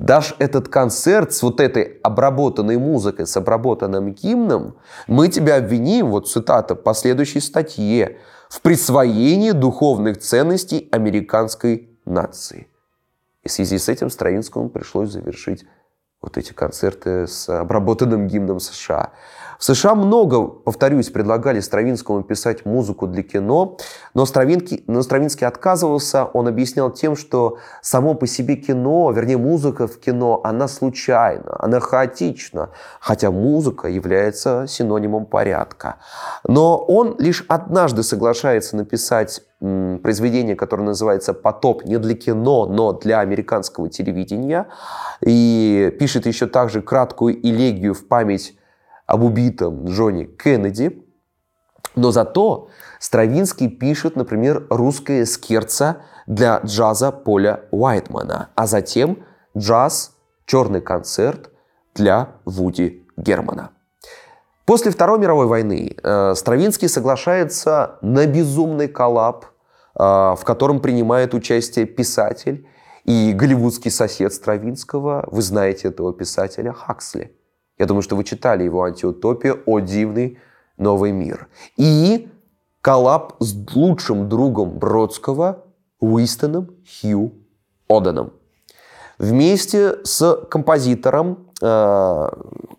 дашь этот концерт с вот этой обработанной музыкой, с обработанным гимном, мы тебя обвиним, вот цитата по следующей статье, в присвоении духовных ценностей американской нации. И в связи с этим Стравинскому пришлось завершить вот эти концерты с обработанным гимном США. В США много, повторюсь, предлагали Стравинскому писать музыку для кино, но Стравинский, но Стравинский отказывался. Он объяснял тем, что само по себе кино, вернее музыка в кино, она случайна, она хаотична, хотя музыка является синонимом порядка. Но он лишь однажды соглашается написать произведение, которое называется «Потоп» не для кино, но для американского телевидения. И пишет еще также краткую элегию в память об убитом Джонни Кеннеди. Но зато Стравинский пишет, например, русское скерца для джаза Поля Уайтмана, а затем джаз «Черный концерт» для Вуди Германа. После Второй мировой войны э, Стравинский соглашается на безумный коллаб, э, в котором принимает участие писатель и голливудский сосед Стравинского. Вы знаете этого писателя Хаксли – я думаю, что вы читали его антиутопию «О дивный новый мир». И коллаб с лучшим другом Бродского Уистоном Хью Оденом. Вместе с композитором, э,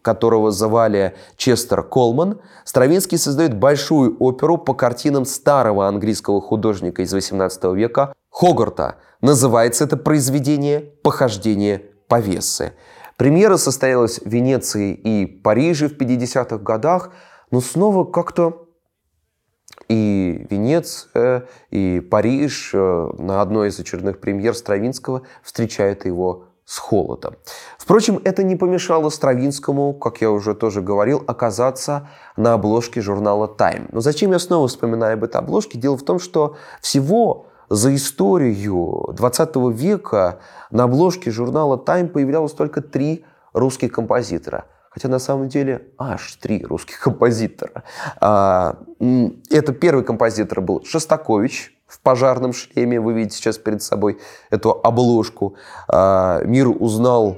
которого звали Честер Колман, Стравинский создает большую оперу по картинам старого английского художника из XVIII века Хогарта. Называется это произведение «Похождение повесы». Премьера состоялась в Венеции и Париже в 50-х годах, но снова как-то и Венеция, и Париж э, на одной из очередных премьер Стравинского встречают его с холодом. Впрочем, это не помешало Стравинскому, как я уже тоже говорил, оказаться на обложке журнала Time. Но зачем я снова вспоминаю об этой обложке? Дело в том, что всего за историю 20 века на обложке журнала Time появлялось только три русских композитора. Хотя на самом деле аж три русских композитора. А, это первый композитор был Шостакович в пожарном шлеме. Вы видите сейчас перед собой эту обложку. А, мир узнал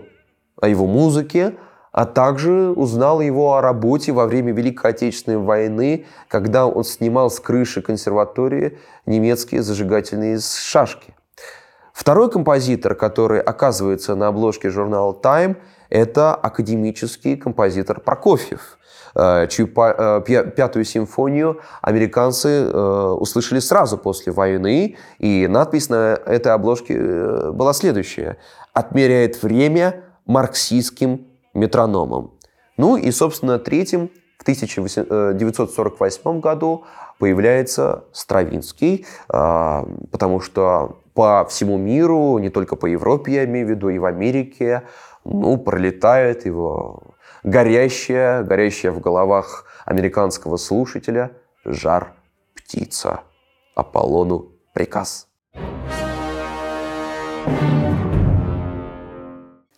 о его музыке а также узнал его о работе во время Великой Отечественной войны, когда он снимал с крыши консерватории немецкие зажигательные шашки. Второй композитор, который оказывается на обложке журнала Time, это академический композитор Прокофьев, э, чью э, пятую симфонию американцы э, услышали сразу после войны, и надпись на этой обложке была следующая. «Отмеряет время марксистским метрономом. Ну и, собственно, третьим в 1948 году появляется Стравинский, а, потому что по всему миру, не только по Европе, я имею в виду, и в Америке, ну, пролетает его горящая, горящая в головах американского слушателя жар птица. Аполлону приказ.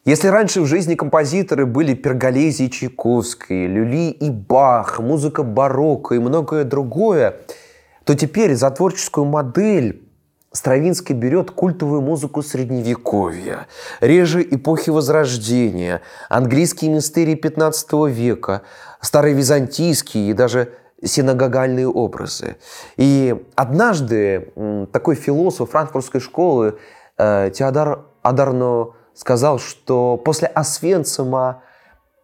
Если раньше в жизни композиторы были Перголези и Чайковский, Люли и Бах, музыка барокко и многое другое, то теперь за творческую модель Стравинский берет культовую музыку Средневековья, реже эпохи Возрождения, английские мистерии 15 века, старовизантийские и даже синагогальные образы. И однажды такой философ франкфуртской школы э, Теодор Адарно сказал, что после Освенцима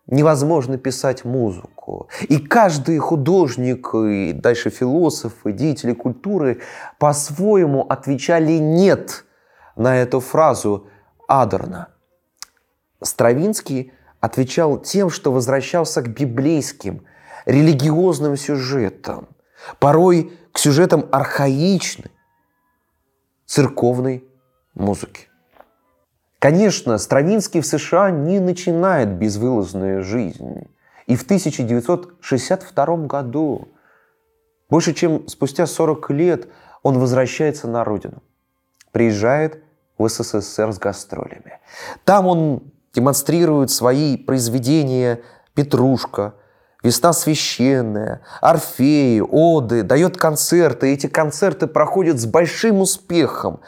невозможно писать музыку. И каждый художник, и дальше философы, деятели культуры по-своему отвечали «нет» на эту фразу Адерна. Стравинский отвечал тем, что возвращался к библейским, религиозным сюжетам, порой к сюжетам архаичной, церковной музыки. Конечно, Стравинский в США не начинает безвылазную жизнь. И в 1962 году, больше чем спустя 40 лет, он возвращается на родину. Приезжает в СССР с гастролями. Там он демонстрирует свои произведения «Петрушка», «Весна священная», «Орфеи», «Оды», дает концерты. Эти концерты проходят с большим успехом.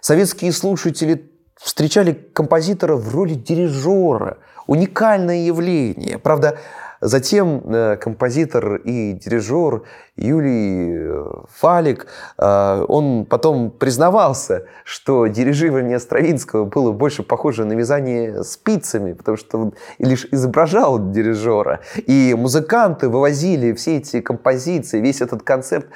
Советские слушатели встречали композитора в роли дирижера. Уникальное явление. Правда, затем э, композитор и дирижер Юлий э, Фалик, э, он потом признавался, что дирижирование Стравинского было больше похоже на вязание спицами, потому что он лишь изображал дирижера. И музыканты вывозили все эти композиции, весь этот концепт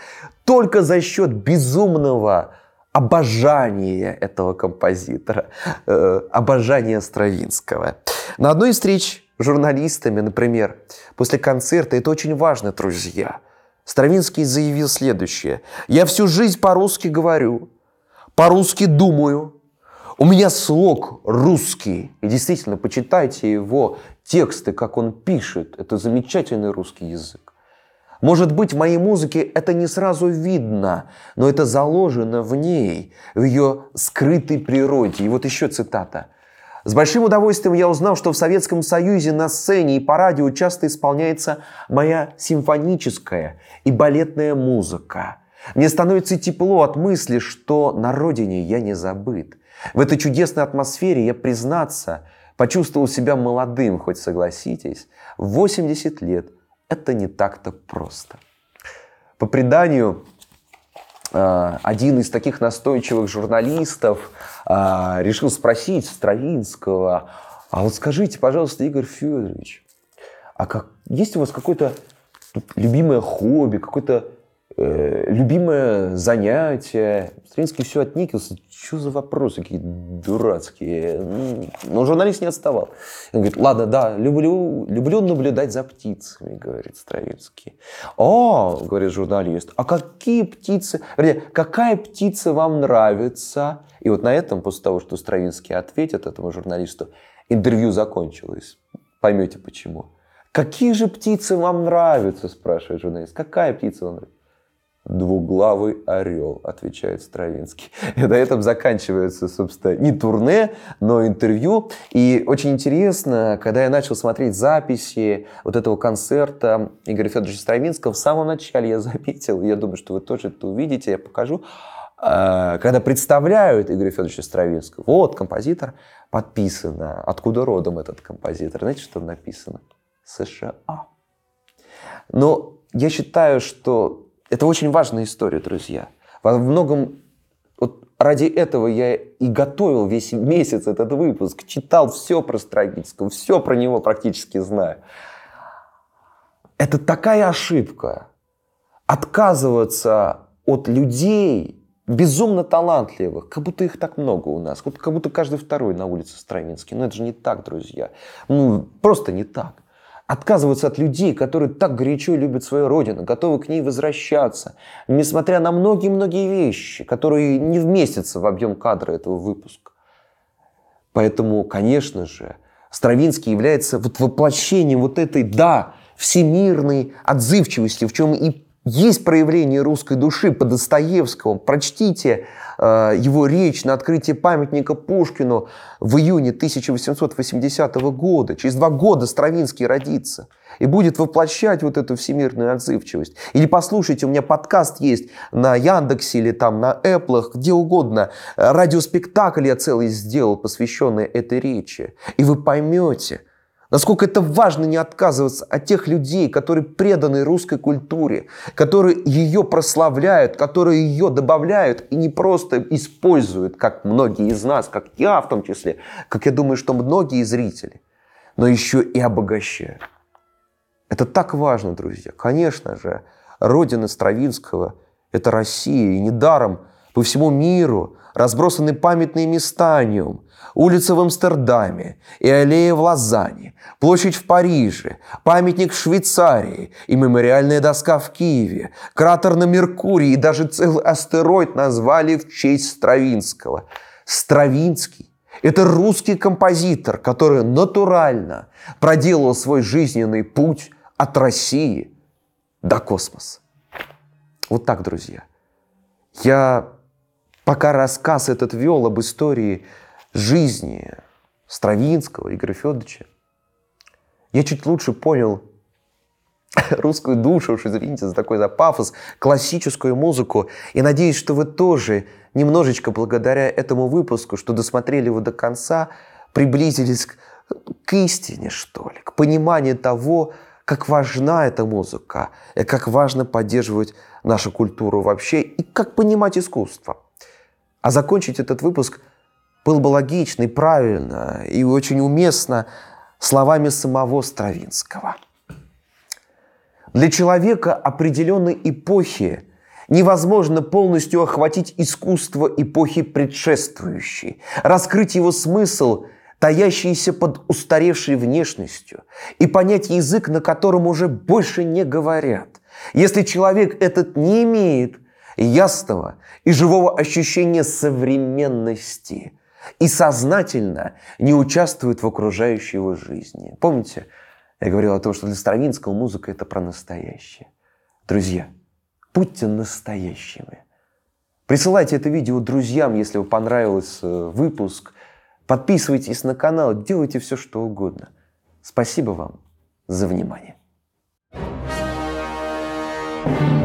только за счет безумного обожание этого композитора, э, обожание Стравинского. На одной из встреч с журналистами, например, после концерта, это очень важно, друзья, Стравинский заявил следующее. «Я всю жизнь по-русски говорю, по-русски думаю, у меня слог русский. И действительно, почитайте его тексты, как он пишет. Это замечательный русский язык. Может быть, в моей музыке это не сразу видно, но это заложено в ней, в ее скрытой природе. И вот еще цитата. С большим удовольствием я узнал, что в Советском Союзе на сцене и по радио часто исполняется моя симфоническая и балетная музыка. Мне становится тепло от мысли, что на родине я не забыт. В этой чудесной атмосфере я, признаться, почувствовал себя молодым, хоть согласитесь, в 80 лет – это не так-то просто. По преданию, а, один из таких настойчивых журналистов а, решил спросить Стравинского, а вот скажите, пожалуйста, Игорь Федорович, а как, есть у вас какое-то любимое хобби, какое-то Э, любимое занятие. Стравинский все отникился. Что за вопросы какие дурацкие? Но журналист не отставал. Он говорит, ладно, да, люблю, люблю наблюдать за птицами, говорит Стравинский. О, говорит журналист, а какие птицы, вернее, какая птица вам нравится? И вот на этом, после того, что Стравинский ответит этому журналисту, интервью закончилось. Поймете почему. Какие же птицы вам нравятся, спрашивает журналист. Какая птица вам нравится? Двуглавый орел, отвечает Стравинский. И на этом заканчивается, собственно, не турне, но интервью. И очень интересно, когда я начал смотреть записи вот этого концерта Игоря Федоровича Стравинского, в самом начале я заметил, я думаю, что вы тоже это увидите, я покажу, а, когда представляют Игоря Федоровича Стравинского, вот композитор, подписано, откуда родом этот композитор. Знаете, что написано? США. Но я считаю, что это очень важная история, друзья. Во многом вот ради этого я и готовил весь месяц этот выпуск, читал все про Стравинского, все про него практически знаю. Это такая ошибка. Отказываться от людей безумно талантливых, как будто их так много у нас, как будто каждый второй на улице Стравинский. Но это же не так, друзья. Ну, просто не так отказываться от людей, которые так горячо любят свою родину, готовы к ней возвращаться, несмотря на многие-многие вещи, которые не вместятся в объем кадра этого выпуска. Поэтому, конечно же, Стравинский является вот воплощением вот этой, да, всемирной отзывчивости, в чем и есть проявление русской души по Достоевскому. Прочтите э, его речь на открытии памятника Пушкину в июне 1880 года. Через два года Стравинский родится и будет воплощать вот эту всемирную отзывчивость. Или послушайте, у меня подкаст есть на Яндексе или там на Apple, где угодно. Радиоспектакль я целый сделал, посвященный этой речи. И вы поймете – Насколько это важно не отказываться от тех людей, которые преданы русской культуре, которые ее прославляют, которые ее добавляют и не просто используют, как многие из нас, как я в том числе, как я думаю, что многие зрители, но еще и обогащают. Это так важно, друзья. Конечно же, родина Стравинского – это Россия, и недаром по всему миру разбросаны памятные места о нем – улица в Амстердаме и аллея в Лозанне, площадь в Париже, памятник в Швейцарии и мемориальная доска в Киеве, кратер на Меркурии и даже целый астероид назвали в честь Стравинского. Стравинский Это русский композитор, который натурально проделал свой жизненный путь от России до космоса. Вот так, друзья. Я пока рассказ этот вел об истории жизни Стравинского, Игоря Федоровича, я чуть лучше понял русскую душу, уж извините за такой за пафос, классическую музыку. И надеюсь, что вы тоже немножечко благодаря этому выпуску, что досмотрели его до конца, приблизились к, к истине, что ли, к пониманию того, как важна эта музыка, и как важно поддерживать нашу культуру вообще, и как понимать искусство. А закончить этот выпуск было бы логично и правильно, и очень уместно словами самого Стравинского. Для человека определенной эпохи невозможно полностью охватить искусство эпохи предшествующей, раскрыть его смысл, таящийся под устаревшей внешностью, и понять язык, на котором уже больше не говорят. Если человек этот не имеет ясного и живого ощущения современности и сознательно не участвует в окружающей его жизни. Помните, я говорил о том, что для Стравинского музыка – это про настоящее. Друзья, будьте настоящими. Присылайте это видео друзьям, если вам понравился э, выпуск. Подписывайтесь на канал, делайте все, что угодно. Спасибо вам за внимание. thank you